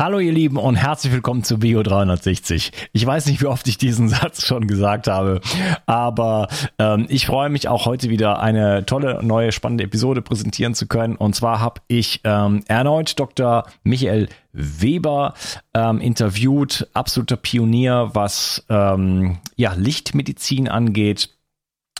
Hallo ihr Lieben und herzlich willkommen zu Bio 360. Ich weiß nicht, wie oft ich diesen Satz schon gesagt habe, aber ähm, ich freue mich auch heute wieder eine tolle, neue, spannende Episode präsentieren zu können. Und zwar habe ich ähm, erneut Dr. Michael Weber ähm, interviewt, absoluter Pionier, was ähm, ja, Lichtmedizin angeht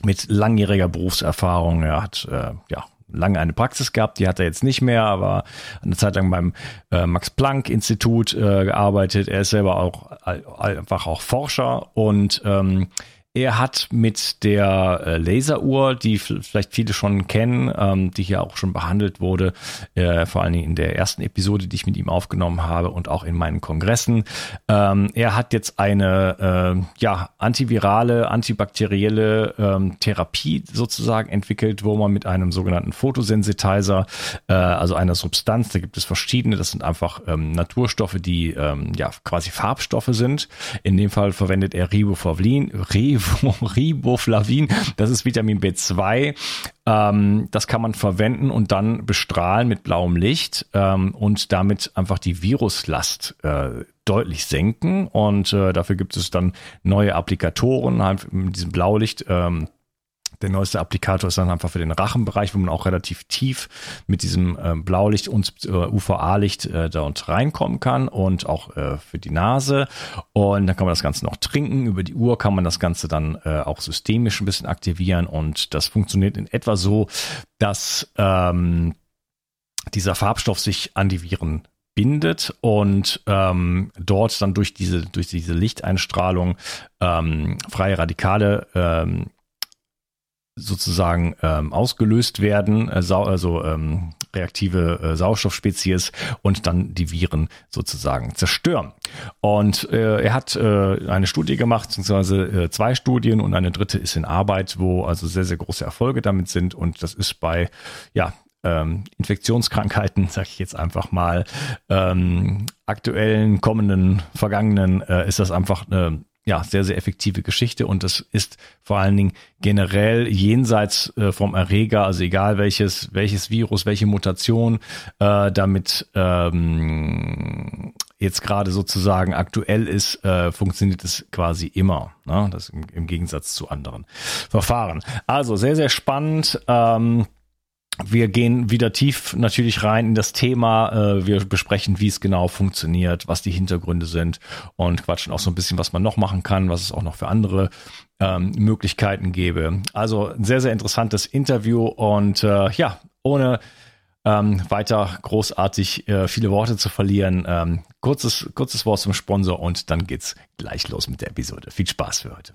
mit langjähriger Berufserfahrung. Er hat äh, ja lange eine Praxis gehabt, die hat er jetzt nicht mehr, aber eine Zeit lang beim äh, Max Planck Institut äh, gearbeitet. Er ist selber auch einfach auch Forscher und ähm, er hat mit der äh, Laseruhr, die vielleicht viele schon kennen, ähm, die hier auch schon behandelt wurde, äh, vor allen Dingen in der ersten Episode, die ich mit ihm aufgenommen habe und auch in meinen Kongressen. Ähm, er hat jetzt eine äh, ja, antivirale, antibakterielle ähm, Therapie sozusagen entwickelt, wo man mit einem sogenannten Photosensitizer, äh, also einer Substanz, da gibt es verschiedene, das sind einfach ähm, Naturstoffe, die ähm, ja quasi Farbstoffe sind. In dem Fall verwendet er Riboflavin, Riboflavin Riboflavin, das ist Vitamin B2. Ähm, das kann man verwenden und dann bestrahlen mit blauem Licht ähm, und damit einfach die Viruslast äh, deutlich senken. Und äh, dafür gibt es dann neue Applikatoren halt mit diesem Blaulicht. Ähm, der neueste Applikator ist dann einfach für den Rachenbereich, wo man auch relativ tief mit diesem äh, Blaulicht und äh, UVA-Licht äh, dort reinkommen kann und auch äh, für die Nase. Und dann kann man das Ganze noch trinken. Über die Uhr kann man das Ganze dann äh, auch systemisch ein bisschen aktivieren und das funktioniert in etwa so, dass ähm, dieser Farbstoff sich an die Viren bindet und ähm, dort dann durch diese durch diese Lichteinstrahlung ähm, freie Radikale ähm, sozusagen ähm, ausgelöst werden, äh, also ähm, reaktive äh, Sauerstoffspezies und dann die Viren sozusagen zerstören. Und äh, er hat äh, eine Studie gemacht, beziehungsweise äh, zwei Studien und eine dritte ist in Arbeit, wo also sehr, sehr große Erfolge damit sind. Und das ist bei ja, ähm, Infektionskrankheiten, sage ich jetzt einfach mal, ähm, aktuellen, kommenden, vergangenen, äh, ist das einfach eine ja, sehr, sehr effektive Geschichte und das ist vor allen Dingen generell jenseits äh, vom Erreger, also egal welches, welches Virus, welche Mutation äh, damit ähm, jetzt gerade sozusagen aktuell ist, äh, funktioniert es quasi immer. Ne? Das im, im Gegensatz zu anderen Verfahren. Also sehr, sehr spannend. Ähm, wir gehen wieder tief natürlich rein in das Thema. Äh, wir besprechen, wie es genau funktioniert, was die Hintergründe sind und quatschen auch so ein bisschen, was man noch machen kann, was es auch noch für andere ähm, Möglichkeiten gäbe. Also ein sehr, sehr interessantes Interview und äh, ja, ohne ähm, weiter großartig äh, viele Worte zu verlieren, ähm, kurzes, kurzes Wort zum Sponsor und dann geht's gleich los mit der Episode. Viel Spaß für heute.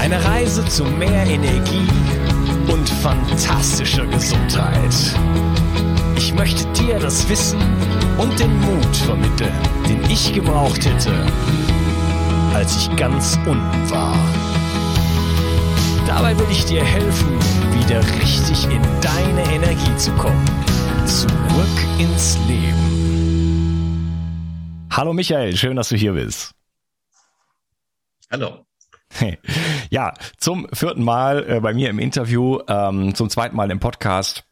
Eine Reise zu mehr Energie und fantastischer Gesundheit. Ich möchte dir das Wissen und den Mut vermitteln, den ich gebraucht hätte, als ich ganz unten war. Dabei will ich dir helfen, wieder richtig in deine Energie zu kommen. Zurück ins Leben. Hallo Michael, schön, dass du hier bist. Hallo. Ja, zum vierten Mal äh, bei mir im Interview, ähm, zum zweiten Mal im Podcast.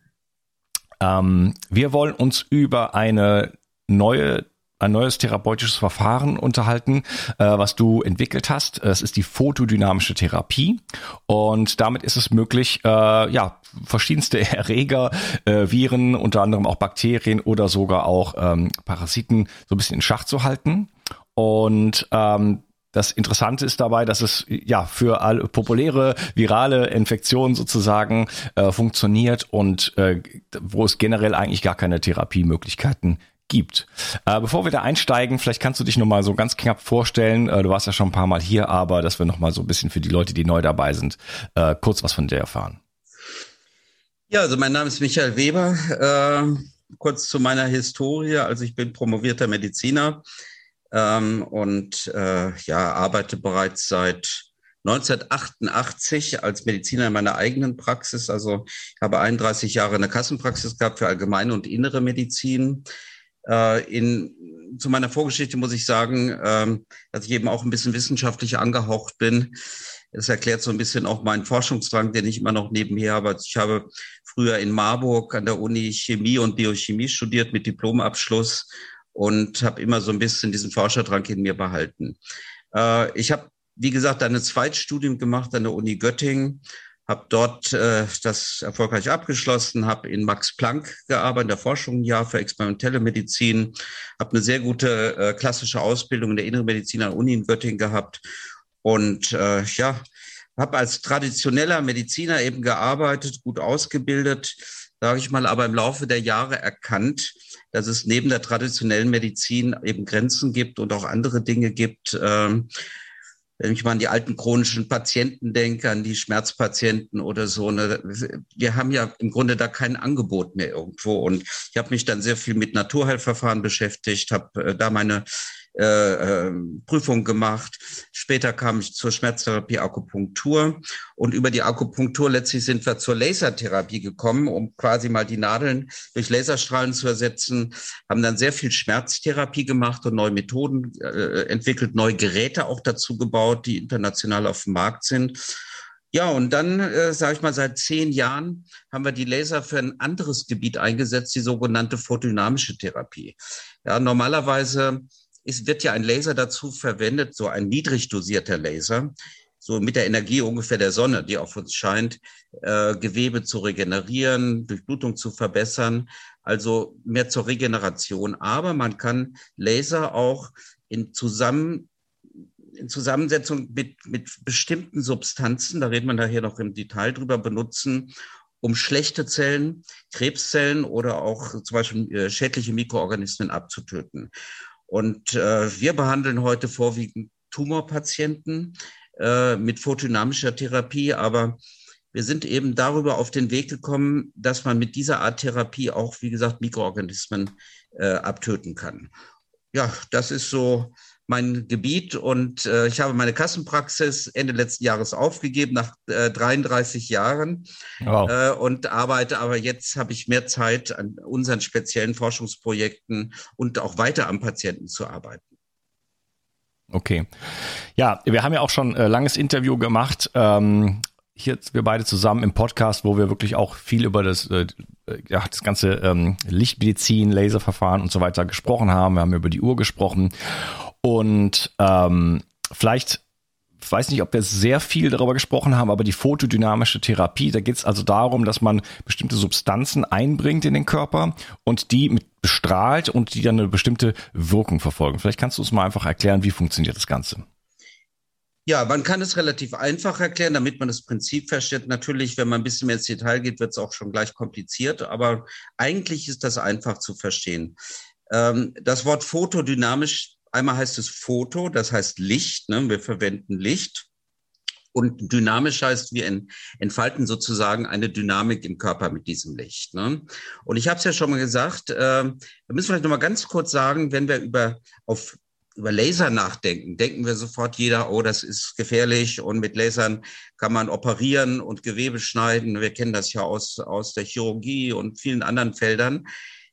Ähm, wir wollen uns über eine neue ein neues therapeutisches Verfahren unterhalten, äh, was du entwickelt hast. Es ist die photodynamische Therapie und damit ist es möglich, äh, ja, verschiedenste Erreger, äh, Viren, unter anderem auch Bakterien oder sogar auch ähm, Parasiten so ein bisschen in Schach zu halten. Und ähm, das Interessante ist dabei, dass es ja für alle populäre virale Infektionen sozusagen äh, funktioniert und äh, wo es generell eigentlich gar keine Therapiemöglichkeiten gibt. Äh, bevor wir da einsteigen, vielleicht kannst du dich nochmal so ganz knapp vorstellen. Äh, du warst ja schon ein paar Mal hier, aber dass wir nochmal so ein bisschen für die Leute, die neu dabei sind, äh, kurz was von dir erfahren. Ja, also mein Name ist Michael Weber. Äh, kurz zu meiner Historie. Also ich bin promovierter Mediziner ähm, und äh, ja, arbeite bereits seit 1988 als Mediziner in meiner eigenen Praxis. Also ich habe 31 Jahre eine Kassenpraxis gehabt für allgemeine und innere Medizin. Äh, in, zu meiner Vorgeschichte muss ich sagen, ähm, dass ich eben auch ein bisschen wissenschaftlich angehaucht bin. Das erklärt so ein bisschen auch meinen Forschungsdrang, den ich immer noch nebenher habe. Ich habe früher in Marburg an der Uni Chemie und Biochemie studiert mit Diplomabschluss und habe immer so ein bisschen diesen Forscherdrang in mir behalten. Äh, ich habe, wie gesagt, ein Zweitstudium gemacht an der Uni Göttingen, habe dort äh, das erfolgreich abgeschlossen, habe in Max Planck gearbeitet, in der Forschung ein Jahr für experimentelle Medizin, habe eine sehr gute äh, klassische Ausbildung in der Inneren Medizin an der Uni in Göttingen gehabt und äh, ja, habe als traditioneller Mediziner eben gearbeitet, gut ausgebildet, sage ich mal, aber im Laufe der Jahre erkannt, dass es neben der traditionellen Medizin eben Grenzen gibt und auch andere Dinge gibt. Ähm, wenn ich mal an die alten chronischen Patienten denke, an die Schmerzpatienten oder so, ne, wir haben ja im Grunde da kein Angebot mehr irgendwo. Und ich habe mich dann sehr viel mit Naturheilverfahren beschäftigt, habe äh, da meine äh, äh, Prüfung gemacht. Später kam ich zur Schmerztherapie Akupunktur und über die Akupunktur letztlich sind wir zur Lasertherapie gekommen, um quasi mal die Nadeln durch Laserstrahlen zu ersetzen, haben dann sehr viel Schmerztherapie gemacht und neue Methoden äh, entwickelt, neue Geräte auch dazu gebaut, die international auf dem Markt sind. Ja, und dann, äh, sage ich mal, seit zehn Jahren haben wir die Laser für ein anderes Gebiet eingesetzt, die sogenannte photodynamische Therapie. Ja, normalerweise es wird ja ein Laser dazu verwendet, so ein niedrig dosierter Laser, so mit der Energie ungefähr der Sonne, die auf uns scheint, äh, Gewebe zu regenerieren, Durchblutung zu verbessern, also mehr zur Regeneration. Aber man kann Laser auch in zusammen in Zusammensetzung mit, mit bestimmten Substanzen, da redet man daher noch im Detail drüber, benutzen, um schlechte Zellen, Krebszellen oder auch zum Beispiel äh, schädliche Mikroorganismen abzutöten. Und äh, wir behandeln heute vorwiegend Tumorpatienten äh, mit photodynamischer Therapie, aber wir sind eben darüber auf den Weg gekommen, dass man mit dieser Art Therapie auch, wie gesagt, Mikroorganismen äh, abtöten kann. Ja, das ist so mein Gebiet und äh, ich habe meine Kassenpraxis Ende letzten Jahres aufgegeben nach äh, 33 Jahren wow. äh, und arbeite aber jetzt habe ich mehr Zeit an unseren speziellen Forschungsprojekten und auch weiter am Patienten zu arbeiten. Okay. Ja, wir haben ja auch schon äh, langes Interview gemacht. Ähm, hier wir beide zusammen im Podcast, wo wir wirklich auch viel über das, äh, ja, das ganze ähm, Lichtmedizin, Laserverfahren und so weiter gesprochen haben. Wir haben über die Uhr gesprochen. Und ähm, vielleicht ich weiß nicht, ob wir sehr viel darüber gesprochen haben, aber die photodynamische Therapie, da geht es also darum, dass man bestimmte Substanzen einbringt in den Körper und die mit bestrahlt und die dann eine bestimmte Wirkung verfolgen. Vielleicht kannst du uns mal einfach erklären, wie funktioniert das Ganze? Ja, man kann es relativ einfach erklären, damit man das Prinzip versteht. Natürlich, wenn man ein bisschen mehr ins Detail geht, wird es auch schon gleich kompliziert, aber eigentlich ist das einfach zu verstehen. Ähm, das Wort photodynamisch Einmal heißt es Foto, das heißt Licht. Ne? Wir verwenden Licht. Und dynamisch heißt, wir entfalten sozusagen eine Dynamik im Körper mit diesem Licht. Ne? Und ich habe es ja schon mal gesagt, äh, wir müssen vielleicht noch mal ganz kurz sagen, wenn wir über auf über Laser nachdenken, denken wir sofort jeder, oh, das ist gefährlich und mit Lasern kann man operieren und Gewebe schneiden. Wir kennen das ja aus, aus der Chirurgie und vielen anderen Feldern.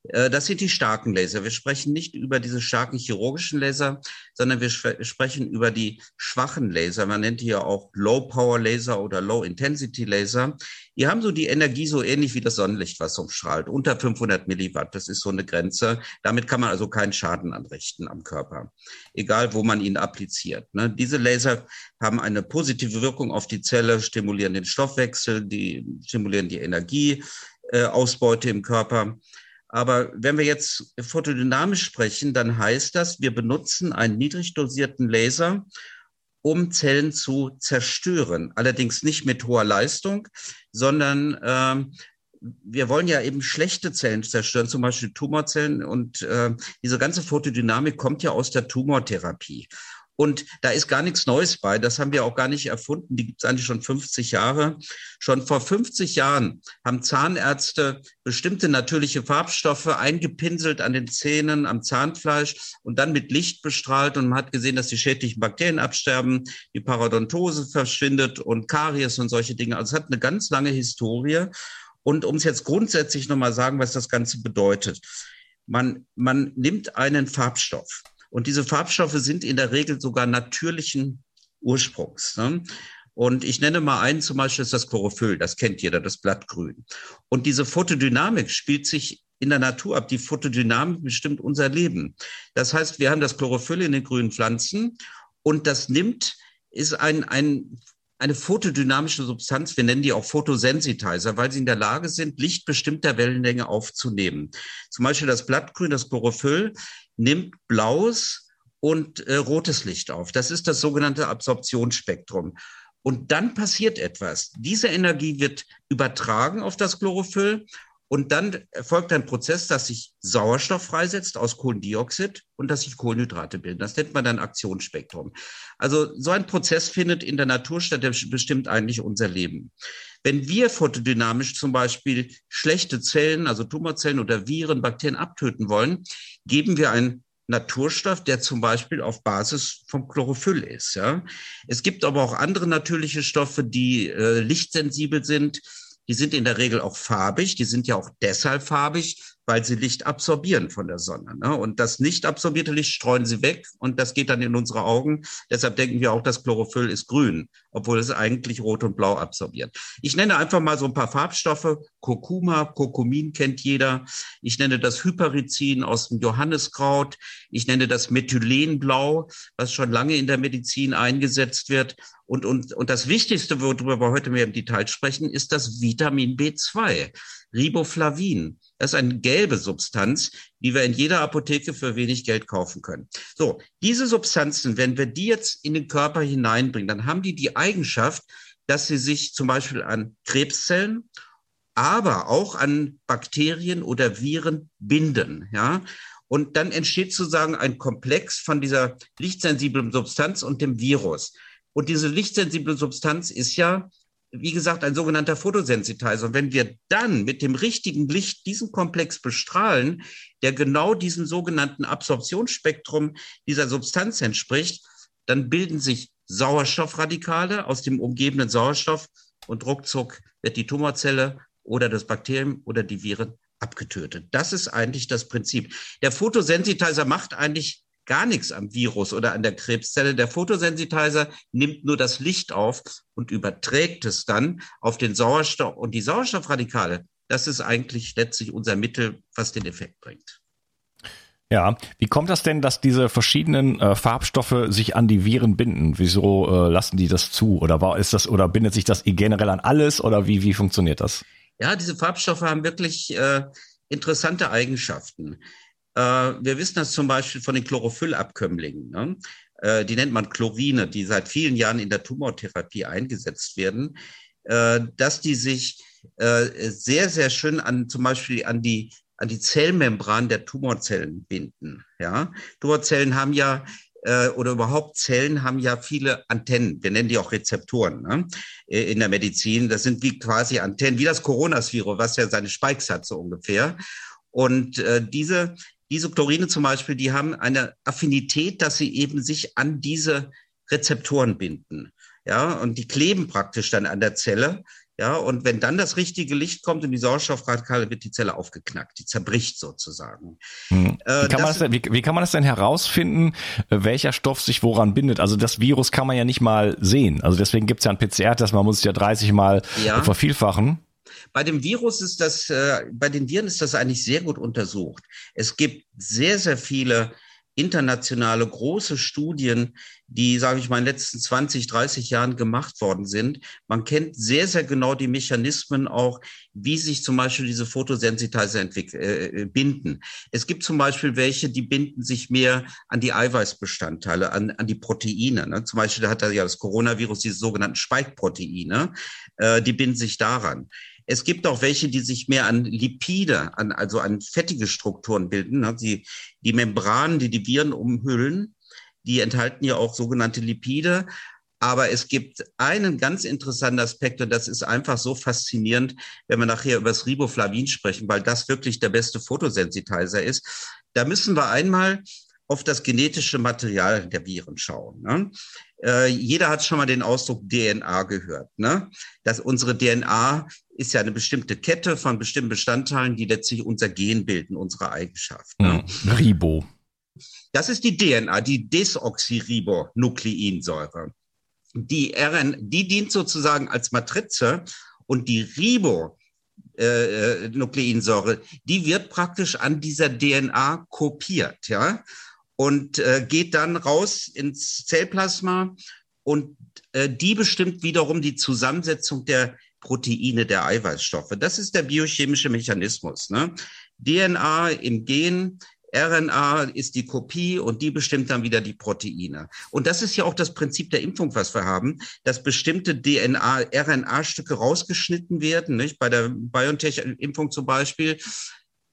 Äh, das sind die starken Laser. Wir sprechen nicht über diese starken chirurgischen Laser, sondern wir sprechen über die schwachen Laser. Man nennt die ja auch Low-Power-Laser oder Low-Intensity-Laser. Die haben so die Energie so ähnlich wie das Sonnenlicht, was umstrahlt, unter 500 Milliwatt. Das ist so eine Grenze. Damit kann man also keinen Schaden anrichten am Körper, egal wo man ihn appliziert. Ne? Diese Laser haben eine positive Wirkung auf die Zelle, stimulieren den Stoffwechsel, die stimulieren die Energieausbeute im Körper. Aber wenn wir jetzt photodynamisch sprechen, dann heißt das, wir benutzen einen niedrig dosierten Laser, um Zellen zu zerstören. Allerdings nicht mit hoher Leistung, sondern ähm, wir wollen ja eben schlechte Zellen zerstören, zum Beispiel Tumorzellen. Und äh, diese ganze Photodynamik kommt ja aus der Tumortherapie. Und da ist gar nichts Neues bei. Das haben wir auch gar nicht erfunden. Die gibt es eigentlich schon 50 Jahre. Schon vor 50 Jahren haben Zahnärzte bestimmte natürliche Farbstoffe eingepinselt an den Zähnen, am Zahnfleisch und dann mit Licht bestrahlt. Und man hat gesehen, dass die schädlichen Bakterien absterben, die Parodontose verschwindet und Karies und solche Dinge. Also es hat eine ganz lange Historie. Und um es jetzt grundsätzlich nochmal sagen, was das Ganze bedeutet. Man, man nimmt einen Farbstoff und diese Farbstoffe sind in der Regel sogar natürlichen Ursprungs. Ne? Und ich nenne mal einen, zum Beispiel ist das Chlorophyll, das kennt jeder, das Blattgrün. Und diese Photodynamik spielt sich in der Natur ab. Die Photodynamik bestimmt unser Leben. Das heißt, wir haben das Chlorophyll in den grünen Pflanzen und das nimmt, ist ein, ein eine photodynamische Substanz, wir nennen die auch Photosensitizer, weil sie in der Lage sind, Licht bestimmter Wellenlänge aufzunehmen. Zum Beispiel das Blattgrün, das Chlorophyll, nimmt blaues und äh, rotes Licht auf. Das ist das sogenannte Absorptionsspektrum. Und dann passiert etwas. Diese Energie wird übertragen auf das Chlorophyll und dann erfolgt ein Prozess, dass sich Sauerstoff freisetzt aus Kohlendioxid und dass sich Kohlenhydrate bilden. Das nennt man dann Aktionsspektrum. Also so ein Prozess findet in der Natur statt, der bestimmt eigentlich unser Leben. Wenn wir photodynamisch zum Beispiel schlechte Zellen, also Tumorzellen oder Viren, Bakterien abtöten wollen, geben wir einen Naturstoff, der zum Beispiel auf Basis vom Chlorophyll ist. Ja. Es gibt aber auch andere natürliche Stoffe, die äh, lichtsensibel sind die sind in der Regel auch farbig. Die sind ja auch deshalb farbig, weil sie Licht absorbieren von der Sonne. Ne? Und das nicht absorbierte Licht streuen sie weg und das geht dann in unsere Augen. Deshalb denken wir auch, das Chlorophyll ist grün, obwohl es eigentlich rot und blau absorbiert. Ich nenne einfach mal so ein paar Farbstoffe. Kurkuma, Kurkumin kennt jeder. Ich nenne das Hyperizin aus dem Johanniskraut. Ich nenne das Methylenblau, was schon lange in der Medizin eingesetzt wird. Und, und, und das Wichtigste, worüber wir heute mehr im Detail sprechen, ist das Vitamin B2, Riboflavin. Das ist eine gelbe Substanz, die wir in jeder Apotheke für wenig Geld kaufen können. So, diese Substanzen, wenn wir die jetzt in den Körper hineinbringen, dann haben die die Eigenschaft, dass sie sich zum Beispiel an Krebszellen, aber auch an Bakterien oder Viren binden, ja. Und dann entsteht sozusagen ein Komplex von dieser lichtsensiblen Substanz und dem Virus. Und diese lichtsensible Substanz ist ja, wie gesagt, ein sogenannter Photosensitizer. Und wenn wir dann mit dem richtigen Licht diesen Komplex bestrahlen, der genau diesem sogenannten Absorptionsspektrum dieser Substanz entspricht, dann bilden sich Sauerstoffradikale aus dem umgebenden Sauerstoff und ruckzuck wird die Tumorzelle oder das Bakterium oder die Viren abgetötet. Das ist eigentlich das Prinzip. Der Photosensitizer macht eigentlich gar nichts am Virus oder an der Krebszelle. Der Photosensitizer nimmt nur das Licht auf und überträgt es dann auf den Sauerstoff. Und die Sauerstoffradikale, das ist eigentlich letztlich unser Mittel, was den Effekt bringt. Ja, wie kommt das denn, dass diese verschiedenen äh, Farbstoffe sich an die Viren binden? Wieso äh, lassen die das zu? Oder war, ist das oder bindet sich das generell an alles? Oder wie wie funktioniert das? Ja, diese Farbstoffe haben wirklich äh, interessante Eigenschaften. Äh, wir wissen das zum Beispiel von den Chlorophyllabkömmlingen. Ne? Äh, die nennt man Chlorine, die seit vielen Jahren in der Tumortherapie eingesetzt werden, äh, dass die sich sehr, sehr schön an zum Beispiel an die an die Zellmembran der Tumorzellen binden. Ja, Tumorzellen haben ja oder überhaupt Zellen haben ja viele Antennen. Wir nennen die auch Rezeptoren ne? In der Medizin. Das sind wie quasi Antennen, wie das Coronavirus, was ja seine Spikes hat so ungefähr. Und äh, diese diese Chlorine zum Beispiel, die haben eine Affinität, dass sie eben sich an diese Rezeptoren binden. Ja, und die kleben praktisch dann an der Zelle. Ja, und wenn dann das richtige Licht kommt und die Sauerstoffradikale, wird die Zelle aufgeknackt, die zerbricht sozusagen. Hm. Wie, kann das, denn, wie, wie, kann man das denn herausfinden, äh, welcher Stoff sich woran bindet? Also das Virus kann man ja nicht mal sehen. Also deswegen gibt es ja ein PCR-Test, man muss es ja 30 Mal ja. vervielfachen. Bei dem Virus ist das, äh, bei den Viren ist das eigentlich sehr gut untersucht. Es gibt sehr, sehr viele internationale große Studien, die, sage ich mal, in den letzten 20, 30 Jahren gemacht worden sind. Man kennt sehr, sehr genau die Mechanismen auch, wie sich zum Beispiel diese Photosensitizer äh, äh, binden. Es gibt zum Beispiel welche, die binden sich mehr an die Eiweißbestandteile, an, an die Proteine. Ne? Zum Beispiel da hat er ja das Coronavirus diese sogenannten Spike-Proteine, äh, die binden sich daran. Es gibt auch welche, die sich mehr an Lipide, an, also an fettige Strukturen bilden. Ne? Die, die Membranen, die die Viren umhüllen, die enthalten ja auch sogenannte Lipide. Aber es gibt einen ganz interessanten Aspekt und das ist einfach so faszinierend, wenn wir nachher über das Riboflavin sprechen, weil das wirklich der beste Photosensitizer ist. Da müssen wir einmal auf das genetische Material der Viren schauen. Ne? Äh, jeder hat schon mal den Ausdruck DNA gehört. Ne? Dass unsere DNA ist ja eine bestimmte Kette von bestimmten Bestandteilen, die letztlich unser Gen bilden, unsere Eigenschaft. Ne? Mhm. Ribo. Das ist die DNA, die Desoxyribonukleinsäure. Die RN, die dient sozusagen als Matrize und die Ribo äh, äh, Nukleinsäure, die wird praktisch an dieser DNA kopiert, ja und äh, geht dann raus ins Zellplasma und äh, die bestimmt wiederum die Zusammensetzung der Proteine, der Eiweißstoffe. Das ist der biochemische Mechanismus. Ne? DNA im Gen, RNA ist die Kopie und die bestimmt dann wieder die Proteine. Und das ist ja auch das Prinzip der Impfung, was wir haben, dass bestimmte DNA, RNA-Stücke rausgeschnitten werden, nicht? bei der BioNTech-Impfung zum Beispiel,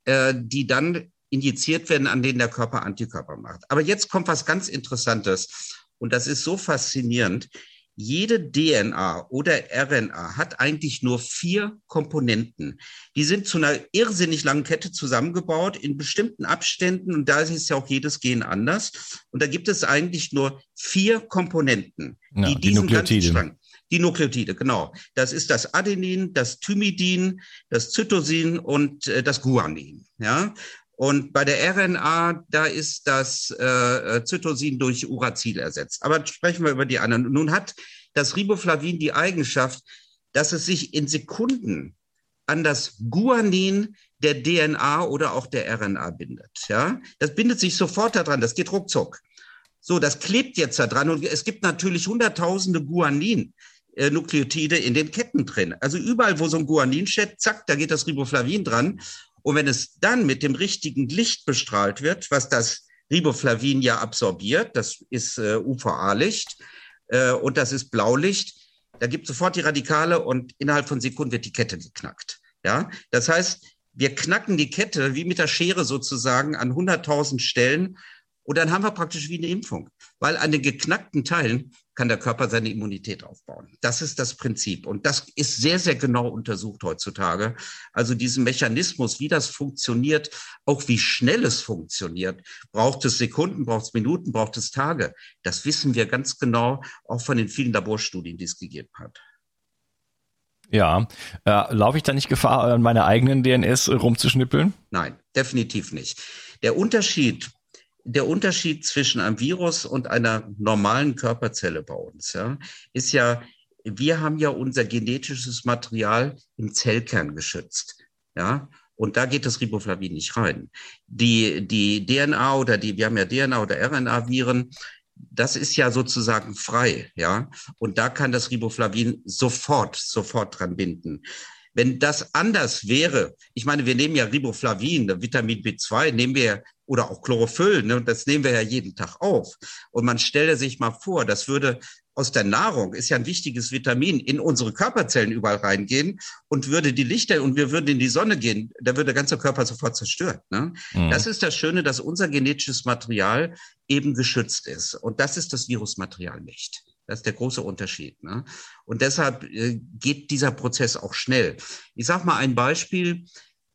äh, die dann injiziert werden, an denen der Körper Antikörper macht. Aber jetzt kommt was ganz Interessantes. Und das ist so faszinierend. Jede DNA oder RNA hat eigentlich nur vier Komponenten. Die sind zu einer irrsinnig langen Kette zusammengebaut in bestimmten Abständen und da ist ja auch jedes Gen anders. Und da gibt es eigentlich nur vier Komponenten, ja, die, die Nukleotide. Strang, die Nukleotide, genau. Das ist das Adenin, das Thymidin, das Zytosin und äh, das Guanin. Ja, und bei der RNA, da ist das äh, Zytosin durch Uracil ersetzt. Aber sprechen wir über die anderen. Nun hat das Riboflavin die Eigenschaft, dass es sich in Sekunden an das Guanin der DNA oder auch der RNA bindet. Ja, das bindet sich sofort daran. Das geht ruckzuck. So, das klebt jetzt da dran und es gibt natürlich hunderttausende Guanin. Äh, Nukleotide in den Ketten drin. Also überall, wo so ein Guanin steht, zack, da geht das Riboflavin dran. Und wenn es dann mit dem richtigen Licht bestrahlt wird, was das Riboflavin ja absorbiert, das ist äh, UVA-Licht äh, und das ist Blaulicht, da gibt sofort die Radikale und innerhalb von Sekunden wird die Kette geknackt. Ja, das heißt, wir knacken die Kette wie mit der Schere sozusagen an 100.000 Stellen und dann haben wir praktisch wie eine Impfung, weil an den geknackten Teilen kann der Körper seine Immunität aufbauen. Das ist das Prinzip. Und das ist sehr, sehr genau untersucht heutzutage. Also diesen Mechanismus, wie das funktioniert, auch wie schnell es funktioniert. Braucht es Sekunden, braucht es Minuten, braucht es Tage? Das wissen wir ganz genau, auch von den vielen Laborstudien, die es gegeben hat. Ja, äh, laufe ich da nicht Gefahr, an meiner eigenen DNS rumzuschnippeln? Nein, definitiv nicht. Der Unterschied der Unterschied zwischen einem Virus und einer normalen Körperzelle bei uns ja, ist ja, wir haben ja unser genetisches Material im Zellkern geschützt. Ja, und da geht das Riboflavin nicht rein. Die, die DNA oder die, wir haben ja DNA oder RNA-Viren, das ist ja sozusagen frei, ja. Und da kann das Riboflavin sofort, sofort dran binden. Wenn das anders wäre, ich meine, wir nehmen ja Riboflavin, Vitamin B2, nehmen wir oder auch Chlorophyll, ne, das nehmen wir ja jeden Tag auf. Und man stelle sich mal vor, das würde aus der Nahrung, ist ja ein wichtiges Vitamin, in unsere Körperzellen überall reingehen und würde die Lichter und wir würden in die Sonne gehen, da würde der ganze Körper sofort zerstört. Ne? Mhm. Das ist das Schöne, dass unser genetisches Material eben geschützt ist. Und das ist das Virusmaterial nicht. Das ist der große Unterschied. Ne? Und deshalb äh, geht dieser Prozess auch schnell. Ich sage mal ein Beispiel.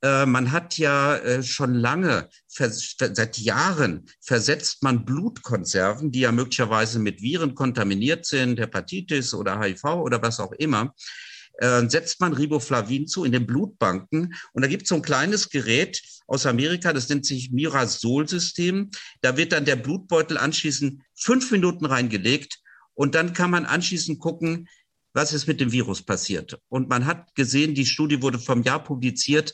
Äh, man hat ja äh, schon lange, seit Jahren versetzt man Blutkonserven, die ja möglicherweise mit Viren kontaminiert sind, Hepatitis oder HIV oder was auch immer, setzt man Riboflavin zu in den Blutbanken. Und da gibt es so ein kleines Gerät aus Amerika, das nennt sich Mirasol-System. Da wird dann der Blutbeutel anschließend fünf Minuten reingelegt und dann kann man anschließend gucken, was ist mit dem Virus passiert. Und man hat gesehen, die Studie wurde vom Jahr publiziert,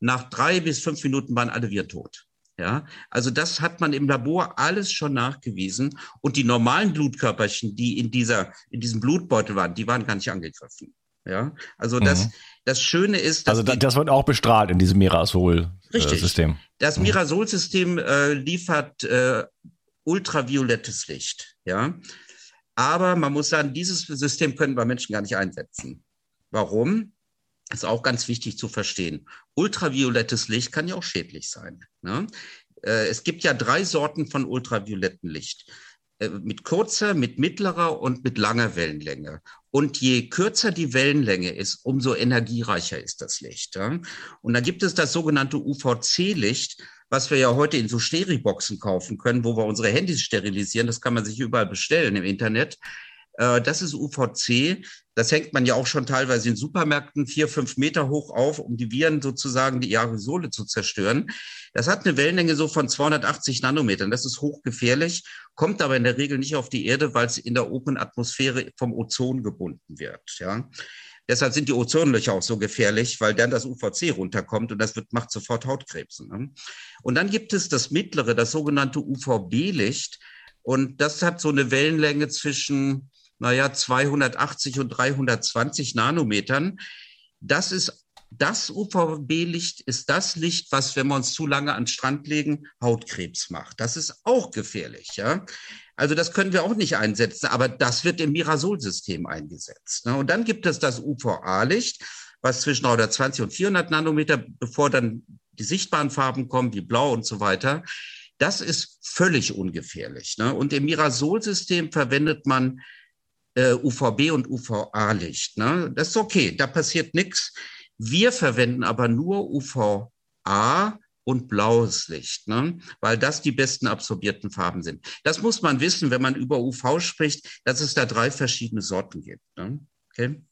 nach drei bis fünf Minuten waren alle wir tot. Ja, also das hat man im Labor alles schon nachgewiesen. Und die normalen Blutkörperchen, die in dieser, in diesem Blutbeutel waren, die waren gar nicht angegriffen. Ja, also das, mhm. das Schöne ist, dass. Also die, das wird auch bestrahlt in diesem Mirasol-System. Äh, das mhm. Mirasol-System äh, liefert äh, ultraviolettes Licht. Ja, aber man muss sagen, dieses System können wir Menschen gar nicht einsetzen. Warum? Das ist auch ganz wichtig zu verstehen. Ultraviolettes Licht kann ja auch schädlich sein. Ne? Äh, es gibt ja drei Sorten von ultraviolettem Licht. Äh, mit kurzer, mit mittlerer und mit langer Wellenlänge. Und je kürzer die Wellenlänge ist, umso energiereicher ist das Licht. Und da gibt es das sogenannte UVC-Licht, was wir ja heute in so Steriboxen kaufen können, wo wir unsere Handys sterilisieren. Das kann man sich überall bestellen im Internet. Äh, das ist UVC. Das hängt man ja auch schon teilweise in Supermärkten vier, fünf Meter hoch auf, um die Viren sozusagen die Aerosole zu zerstören. Das hat eine Wellenlänge so von 280 Nanometern. Das ist hochgefährlich, kommt aber in der Regel nicht auf die Erde, weil es in der oberen Atmosphäre vom Ozon gebunden wird. Ja. Deshalb sind die Ozonlöcher auch so gefährlich, weil dann das UVC runterkommt und das wird, macht sofort Hautkrebs. Ne? Und dann gibt es das mittlere, das sogenannte UVB-Licht. Und das hat so eine Wellenlänge zwischen naja, 280 und 320 Nanometern. Das ist das UVB-Licht ist das Licht, was, wenn wir uns zu lange an den Strand legen, Hautkrebs macht. Das ist auch gefährlich, ja. Also das können wir auch nicht einsetzen, aber das wird im Mirasol-System eingesetzt. Ne? Und dann gibt es das UVA-Licht, was zwischen 320 und 400 Nanometer, bevor dann die sichtbaren Farben kommen, wie blau und so weiter. Das ist völlig ungefährlich. Ne? Und im Mirasol-System verwendet man äh, UVB und UVA-Licht. Ne? Das ist okay, da passiert nichts. Wir verwenden aber nur UVA und blaues Licht, ne? weil das die besten absorbierten Farben sind. Das muss man wissen, wenn man über UV spricht, dass es da drei verschiedene Sorten gibt. Ne? Okay.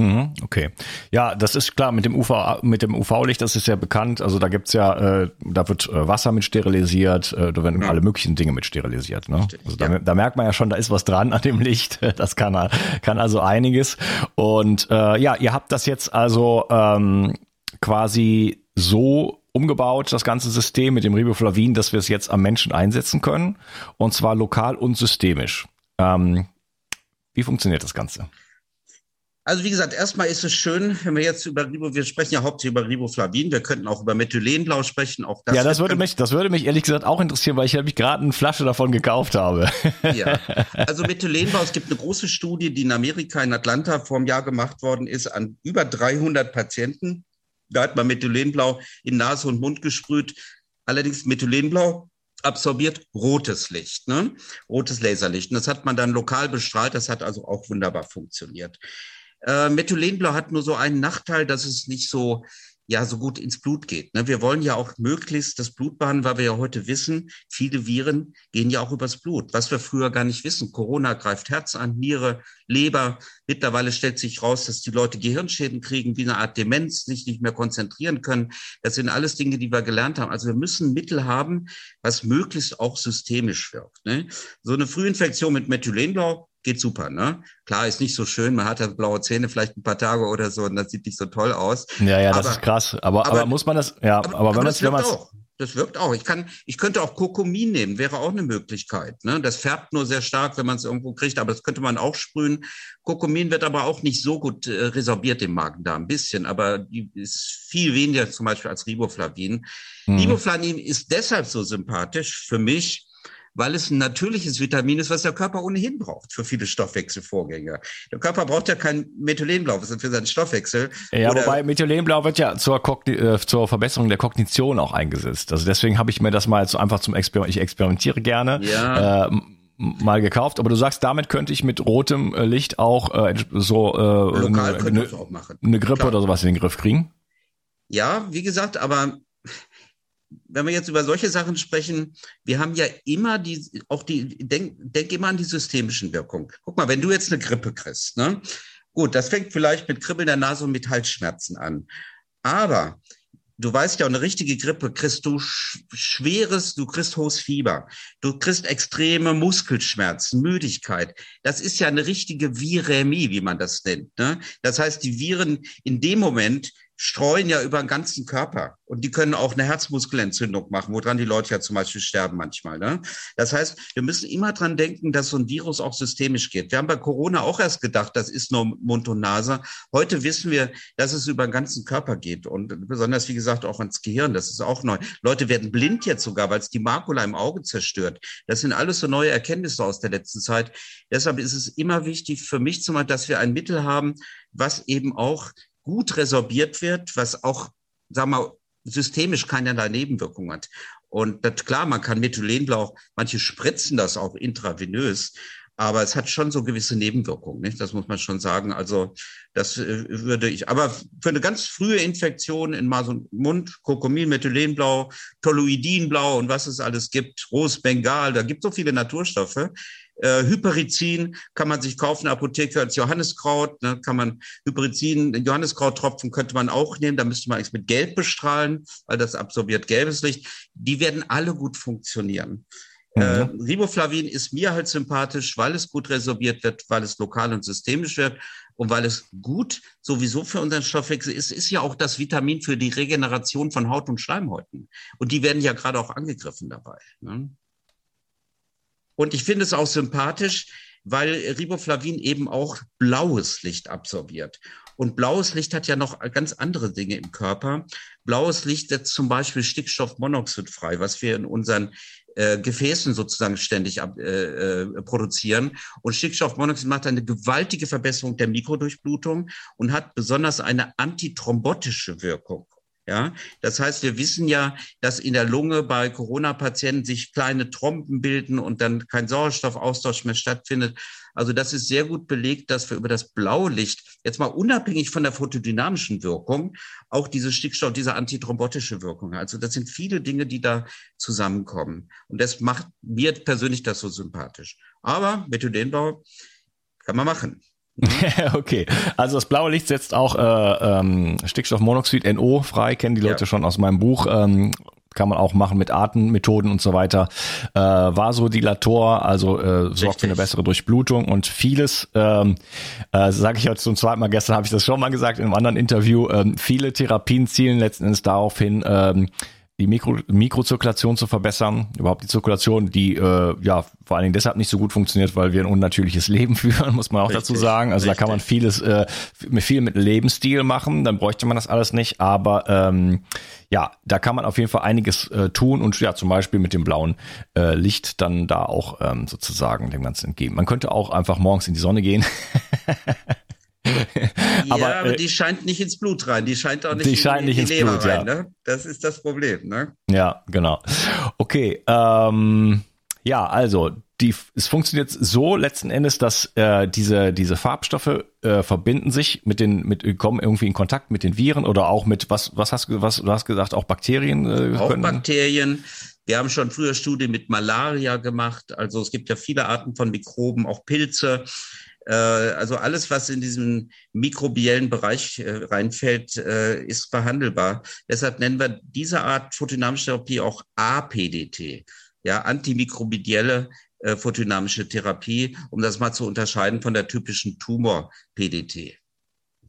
Mhm, okay. Ja, das ist klar, mit dem UV, mit dem UV-Licht, das ist ja bekannt. Also da gibt's ja, äh, da wird äh, Wasser mit sterilisiert, äh, da werden ja. alle möglichen Dinge mit sterilisiert. Ne? also da, ja. da, merkt man ja schon, da ist was dran an dem Licht. Das kann, kann also einiges. Und äh, ja, ihr habt das jetzt also ähm, quasi so umgebaut, das ganze System mit dem Riboflavin, dass wir es jetzt am Menschen einsetzen können. Und zwar lokal und systemisch. Ähm, wie funktioniert das Ganze? Also wie gesagt, erstmal ist es schön, wenn wir jetzt über Ribo, wir sprechen ja hauptsächlich über Riboflavin, wir könnten auch über Methylenblau sprechen. Auch das ja, das würde mich, das würde mich ehrlich gesagt auch interessieren, weil ich nämlich gerade eine Flasche davon gekauft habe. Ja, also Methylenblau, es gibt eine große Studie, die in Amerika in Atlanta vor einem Jahr gemacht worden ist, an über 300 Patienten. Da hat man Methylenblau in Nase und Mund gesprüht. Allerdings Methylenblau absorbiert rotes Licht, ne? rotes Laserlicht. Und das hat man dann lokal bestrahlt. Das hat also auch wunderbar funktioniert. Äh, Methylenblau hat nur so einen Nachteil, dass es nicht so ja so gut ins Blut geht. Ne? Wir wollen ja auch möglichst das Blut behandeln, weil wir ja heute wissen, viele Viren gehen ja auch übers Blut, was wir früher gar nicht wissen. Corona greift Herz an, Niere, Leber. Mittlerweile stellt sich raus, dass die Leute Gehirnschäden kriegen, wie eine Art Demenz, sich nicht mehr konzentrieren können. Das sind alles Dinge, die wir gelernt haben. Also wir müssen Mittel haben, was möglichst auch systemisch wirkt. Ne? So eine Frühinfektion mit Methylenblau geht super, ne? Klar, ist nicht so schön, man hat ja blaue Zähne vielleicht ein paar Tage oder so und das sieht nicht so toll aus. Ja, ja, aber, das ist krass. Aber, aber, aber muss man das, ja, aber, aber wenn man es, wenn man das wirkt auch. Ich kann, ich könnte auch Kokomin nehmen, wäre auch eine Möglichkeit. Ne? Das färbt nur sehr stark, wenn man es irgendwo kriegt, aber das könnte man auch sprühen. Kokomin wird aber auch nicht so gut äh, resorbiert im Magen da, ein bisschen, aber die ist viel weniger zum Beispiel als Riboflavin. Mhm. Riboflavin ist deshalb so sympathisch für mich, weil es ein natürliches Vitamin ist, was der Körper ohnehin braucht für viele Stoffwechselvorgänge. Der Körper braucht ja kein Methylenblau für seinen Stoffwechsel. Ja, wobei Methylenblau wird ja zur, Kogni äh, zur Verbesserung der Kognition auch eingesetzt. Also deswegen habe ich mir das mal jetzt einfach zum Experiment, ich experimentiere gerne. Ja. Äh, mal gekauft, aber du sagst, damit könnte ich mit rotem äh, Licht auch äh, so äh, eine, eine Grippe Klar. oder sowas in den Griff kriegen. Ja, wie gesagt, aber wenn wir jetzt über solche Sachen sprechen, wir haben ja immer die, auch die, denk, denk immer an die systemischen Wirkungen. Guck mal, wenn du jetzt eine Grippe kriegst, ne? Gut, das fängt vielleicht mit Kribbeln der Nase und mit Halsschmerzen an. Aber du weißt ja, eine richtige Grippe kriegst du schweres, du kriegst hohes Fieber, du kriegst extreme Muskelschmerzen, Müdigkeit. Das ist ja eine richtige Viremie, wie man das nennt. Ne? Das heißt, die Viren in dem Moment streuen ja über den ganzen Körper und die können auch eine Herzmuskelentzündung machen, woran die Leute ja zum Beispiel sterben manchmal. Ne? Das heißt, wir müssen immer dran denken, dass so ein Virus auch systemisch geht. Wir haben bei Corona auch erst gedacht, das ist nur Mund und Nase. Heute wissen wir, dass es über den ganzen Körper geht und besonders, wie gesagt, auch ans Gehirn. Das ist auch neu. Leute werden blind jetzt sogar, weil es die Makula im Auge zerstört. Das sind alles so neue Erkenntnisse aus der letzten Zeit. Deshalb ist es immer wichtig für mich zumal, dass wir ein Mittel haben, was eben auch gut resorbiert wird, was auch, sagen wir mal, systemisch keinerlei Nebenwirkungen hat. Und das, klar, man kann Methylenblau, manche spritzen das auch intravenös, aber es hat schon so gewisse Nebenwirkungen, nicht? Das muss man schon sagen. Also das äh, würde ich, aber für eine ganz frühe Infektion in Magen und Mund, Kokomin, Methylenblau, Toluidinblau und was es alles gibt, Rosbengal, da gibt es so viele Naturstoffe, äh, Hyperizin kann man sich kaufen Apotheke als Johanniskraut. Ne, kann man Hyperizin, Johanniskrauttropfen könnte man auch nehmen. Da müsste man eigentlich mit Gelb bestrahlen, weil das absorbiert gelbes Licht. Die werden alle gut funktionieren. Mhm. Äh, Riboflavin ist mir halt sympathisch, weil es gut resorbiert wird, weil es lokal und systemisch wird und weil es gut sowieso für unseren Stoffwechsel ist, ist ja auch das Vitamin für die Regeneration von Haut und Schleimhäuten. Und die werden ja gerade auch angegriffen dabei. Ne? Und ich finde es auch sympathisch, weil Riboflavin eben auch blaues Licht absorbiert. Und blaues Licht hat ja noch ganz andere Dinge im Körper. Blaues Licht setzt zum Beispiel Stickstoffmonoxid frei, was wir in unseren äh, Gefäßen sozusagen ständig ab, äh, äh, produzieren. Und Stickstoffmonoxid macht eine gewaltige Verbesserung der Mikrodurchblutung und hat besonders eine antithrombotische Wirkung. Ja, das heißt, wir wissen ja, dass in der Lunge bei Corona-Patienten sich kleine Trompen bilden und dann kein Sauerstoffaustausch mehr stattfindet. Also das ist sehr gut belegt, dass wir über das blaue Licht, jetzt mal unabhängig von der photodynamischen Wirkung, auch diese Stickstoff, diese antithrombotische Wirkung. Also das sind viele Dinge, die da zusammenkommen. Und das macht mir persönlich das so sympathisch. Aber Methylenbau kann man machen. okay, also das blaue Licht setzt auch äh, ähm, Stickstoffmonoxid, NO frei, kennen die Leute ja. schon aus meinem Buch. Ähm, kann man auch machen mit Atemmethoden und so weiter. Äh, Vasodilator, also äh, sorgt für eine bessere Durchblutung und vieles, ähm, äh, sage ich jetzt zum zweiten Mal, gestern habe ich das schon mal gesagt in einem anderen Interview, ähm, viele Therapien zielen letzten Endes darauf hin, ähm, die Mikro Mikrozirkulation zu verbessern, überhaupt die Zirkulation, die äh, ja vor allen Dingen deshalb nicht so gut funktioniert, weil wir ein unnatürliches Leben führen, muss man auch richtig, dazu sagen. Also richtig. da kann man vieles, äh, viel mit Lebensstil machen, dann bräuchte man das alles nicht. Aber ähm, ja, da kann man auf jeden Fall einiges äh, tun und ja, zum Beispiel mit dem blauen äh, Licht dann da auch ähm, sozusagen dem Ganzen entgegen. Man könnte auch einfach morgens in die Sonne gehen. aber, ja, aber äh, die scheint nicht ins Blut rein. Die scheint auch nicht, die in, scheint nicht in ins Leber Blut, rein. Ja. Ne? Das ist das Problem. Ne? Ja, genau. Okay. Ähm, ja, also die, es funktioniert so letzten Endes, dass äh, diese diese Farbstoffe äh, verbinden sich mit den mit kommen irgendwie in Kontakt mit den Viren oder auch mit was was hast du was du hast gesagt auch Bakterien äh, auch können. Bakterien. Wir haben schon früher Studien mit Malaria gemacht. Also es gibt ja viele Arten von Mikroben, auch Pilze. Äh, also alles, was in diesen mikrobiellen Bereich äh, reinfällt, äh, ist behandelbar. Deshalb nennen wir diese Art photodynamische Therapie auch APDT, ja, antimikrobielle photodynamische Therapie, um das mal zu unterscheiden von der typischen Tumor-PDT.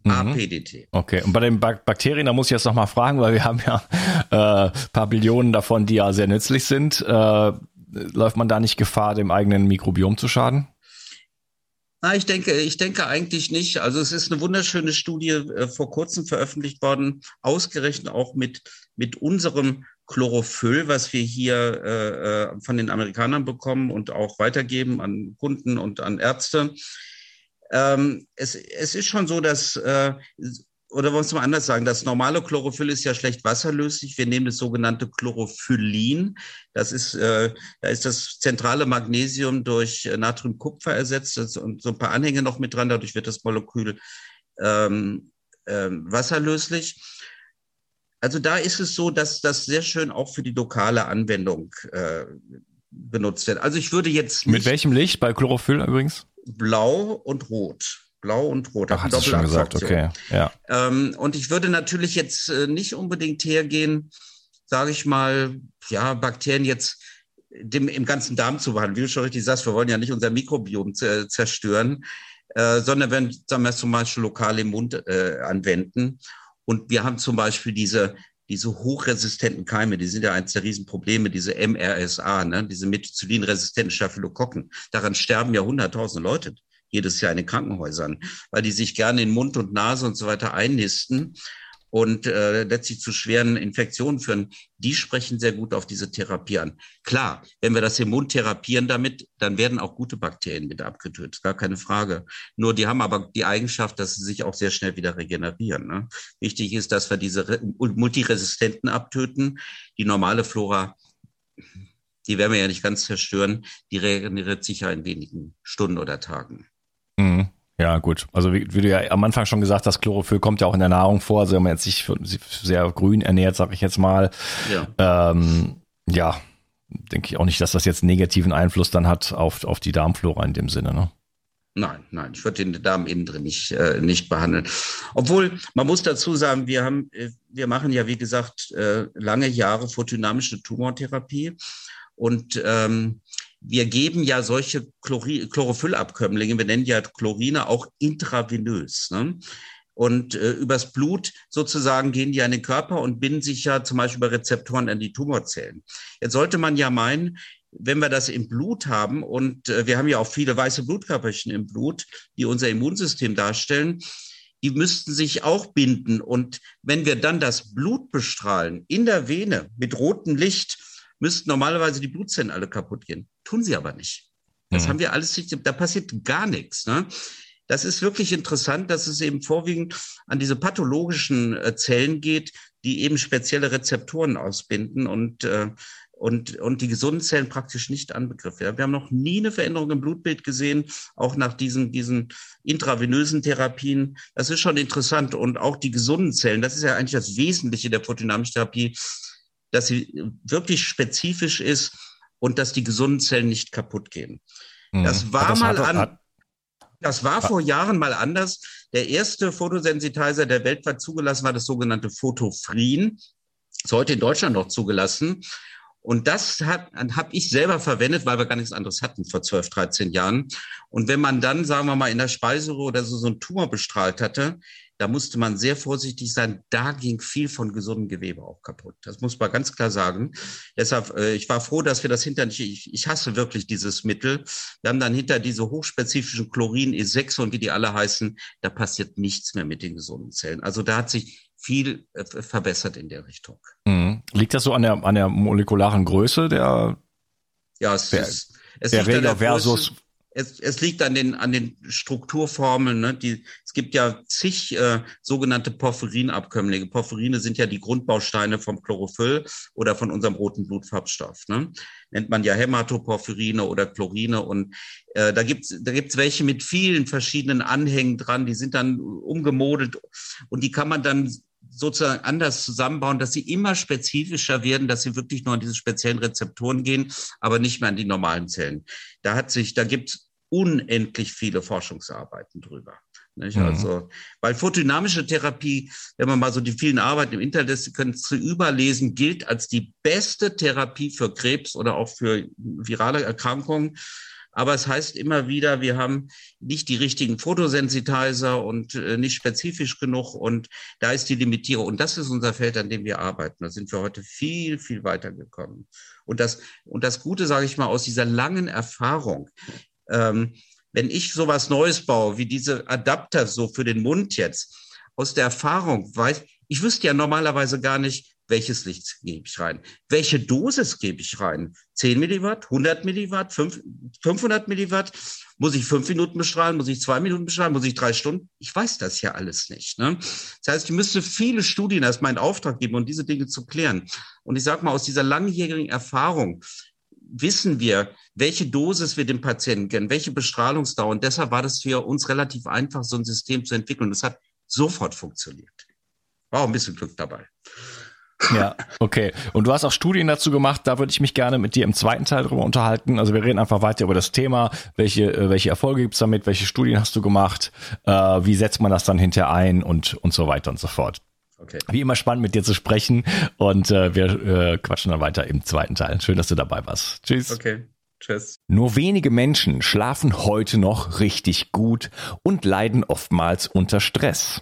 Mhm. APDT. Okay, und bei den Bak Bakterien, da muss ich jetzt noch mal fragen, weil wir haben ja äh, paar Billionen davon, die ja sehr nützlich sind. Äh, läuft man da nicht Gefahr, dem eigenen Mikrobiom zu schaden? Na, ich denke, ich denke eigentlich nicht. Also es ist eine wunderschöne Studie äh, vor kurzem veröffentlicht worden, ausgerechnet auch mit, mit unserem Chlorophyll, was wir hier äh, äh von den Amerikanern bekommen und auch weitergeben an Kunden und an Ärzte. Ähm, es, es ist schon so, dass äh, oder wollen wir es mal anders sagen, das normale Chlorophyll ist ja schlecht wasserlöslich. Wir nehmen das sogenannte Chlorophyllin. Das ist, äh, da ist das zentrale Magnesium durch Natriumkupfer ersetzt und so ein paar Anhänge noch mit dran. Dadurch wird das Molekül ähm, äh, wasserlöslich. Also da ist es so, dass das sehr schön auch für die lokale Anwendung äh, benutzt wird. Also ich würde jetzt mit welchem Licht bei Chlorophyll übrigens? Blau und Rot. Blau und Rot. Ach, hat du schon gesagt, okay. Ja. Ähm, und ich würde natürlich jetzt äh, nicht unbedingt hergehen, sage ich mal, ja, Bakterien jetzt dem, im ganzen Darm zu behandeln. Wie du schon richtig sagst, wir wollen ja nicht unser Mikrobiom zerstören, äh, sondern wenn sagen wir zum Beispiel lokal im Mund äh, anwenden. Und wir haben zum Beispiel diese, diese hochresistenten Keime, die sind ja eines der Riesenprobleme, diese MRSA, ne, diese Methicillin-resistenten Staphylokokken. Daran sterben ja hunderttausende Leute jedes Jahr in den Krankenhäusern, weil die sich gerne in Mund und Nase und so weiter einnisten und äh, letztlich zu schweren Infektionen führen, die sprechen sehr gut auf diese Therapie an. Klar, wenn wir das im Mund therapieren damit, dann werden auch gute Bakterien mit abgetötet, gar keine Frage. Nur die haben aber die Eigenschaft, dass sie sich auch sehr schnell wieder regenerieren. Ne? Wichtig ist, dass wir diese Multiresistenten abtöten. Die normale Flora, die werden wir ja nicht ganz zerstören, die regeneriert sich ja in wenigen Stunden oder Tagen. Mhm. Ja, gut. Also wie, wie, du ja am Anfang schon gesagt hast, Chlorophyll kommt ja auch in der Nahrung vor. Also wenn man jetzt sich sehr grün ernährt, sage ich jetzt mal, ja, ähm, ja denke ich auch nicht, dass das jetzt negativen Einfluss dann hat auf, auf die Darmflora in dem Sinne. Ne? Nein, nein, ich würde den Darm innen drin nicht, äh, nicht behandeln. Obwohl, man muss dazu sagen, wir haben, äh, wir machen ja, wie gesagt, äh, lange Jahre photodynamische Tumortherapie. Und ähm, wir geben ja solche Chlorophyllabkömmlinge, wir nennen ja Chlorine auch intravenös. Ne? Und äh, übers Blut sozusagen gehen die an den Körper und binden sich ja zum Beispiel über Rezeptoren an die Tumorzellen. Jetzt sollte man ja meinen, wenn wir das im Blut haben und äh, wir haben ja auch viele weiße Blutkörperchen im Blut, die unser Immunsystem darstellen, die müssten sich auch binden. Und wenn wir dann das Blut bestrahlen in der Vene mit rotem Licht, müssten normalerweise die Blutzellen alle kaputt gehen. Tun sie aber nicht. Das mhm. haben wir alles nicht, da passiert gar nichts. Ne? Das ist wirklich interessant, dass es eben vorwiegend an diese pathologischen äh, Zellen geht, die eben spezielle Rezeptoren ausbinden und, äh, und, und die gesunden Zellen praktisch nicht anbegriffen werden. Wir haben noch nie eine Veränderung im Blutbild gesehen, auch nach diesen, diesen intravenösen Therapien. Das ist schon interessant. Und auch die gesunden Zellen, das ist ja eigentlich das Wesentliche der photodynamischen Therapie, dass sie wirklich spezifisch ist und dass die gesunden Zellen nicht kaputt gehen. Mhm. Das war das mal an, hat, das war vor Jahren mal anders. Der erste Photosensitizer, der weltweit zugelassen war, das sogenannte Photofrin, ist heute in Deutschland noch zugelassen. Und das habe ich selber verwendet, weil wir gar nichts anderes hatten vor 12, 13 Jahren. Und wenn man dann, sagen wir mal, in der Speiseröhre oder so, so einen Tumor bestrahlt hatte, da musste man sehr vorsichtig sein. Da ging viel von gesundem Gewebe auch kaputt. Das muss man ganz klar sagen. Deshalb, äh, ich war froh, dass wir das hinter nicht, ich, ich hasse wirklich dieses Mittel. Wir haben dann hinter diese hochspezifischen Chlorin E6 und wie die alle heißen, da passiert nichts mehr mit den gesunden Zellen. Also da hat sich viel äh, verbessert in der Richtung. Mhm. Liegt das so an der, an der molekularen Größe der, ja, es der, ist, es der Regel versus es, es liegt an den, an den Strukturformeln. Ne? Die, es gibt ja zig äh, sogenannte Porphyrinabkömmlinge. Porphyrine sind ja die Grundbausteine vom Chlorophyll oder von unserem roten Blutfarbstoff. Ne? Nennt man ja Hämatoporphyrine oder Chlorine. Und äh, da gibt's da gibt's welche mit vielen verschiedenen Anhängen dran. Die sind dann umgemodelt und die kann man dann sozusagen anders zusammenbauen, dass sie immer spezifischer werden, dass sie wirklich nur an diese speziellen Rezeptoren gehen, aber nicht mehr an die normalen Zellen. Da hat sich, da gibt es unendlich viele Forschungsarbeiten drüber. Nicht? Mhm. Also, weil photodynamische Therapie, wenn man mal so die vielen Arbeiten im Internet können zu überlesen, gilt als die beste Therapie für Krebs oder auch für virale Erkrankungen. Aber es heißt immer wieder, wir haben nicht die richtigen Photosensitizer und äh, nicht spezifisch genug. Und da ist die Limitierung. Und das ist unser Feld, an dem wir arbeiten. Da sind wir heute viel, viel weiter gekommen. Und das, und das Gute, sage ich mal, aus dieser langen Erfahrung, ähm, wenn ich sowas Neues baue, wie diese Adapter so für den Mund jetzt, aus der Erfahrung weiß, ich wüsste ja normalerweise gar nicht, welches Licht gebe ich rein? Welche Dosis gebe ich rein? 10 Milliwatt, 100 Milliwatt, 500 Milliwatt? Muss ich fünf Minuten bestrahlen? Muss ich zwei Minuten bestrahlen? Muss ich drei Stunden? Ich weiß das ja alles nicht. Ne? Das heißt, ich müsste viele Studien erstmal in Auftrag geben, um diese Dinge zu klären. Und ich sage mal, aus dieser langjährigen Erfahrung wissen wir, welche Dosis wir dem Patienten kennen, welche Bestrahlungsdauer. Und deshalb war das für uns relativ einfach, so ein System zu entwickeln. Das hat sofort funktioniert. War auch ein bisschen Glück dabei. Ja, okay. Und du hast auch Studien dazu gemacht, da würde ich mich gerne mit dir im zweiten Teil drüber unterhalten. Also wir reden einfach weiter über das Thema, welche, äh, welche Erfolge gibt's damit, welche Studien hast du gemacht, äh, wie setzt man das dann hinterher ein und, und so weiter und so fort. Okay. Wie immer spannend mit dir zu sprechen und äh, wir äh, quatschen dann weiter im zweiten Teil. Schön, dass du dabei warst. Tschüss. Okay. Tschüss. Nur wenige Menschen schlafen heute noch richtig gut und leiden oftmals unter Stress.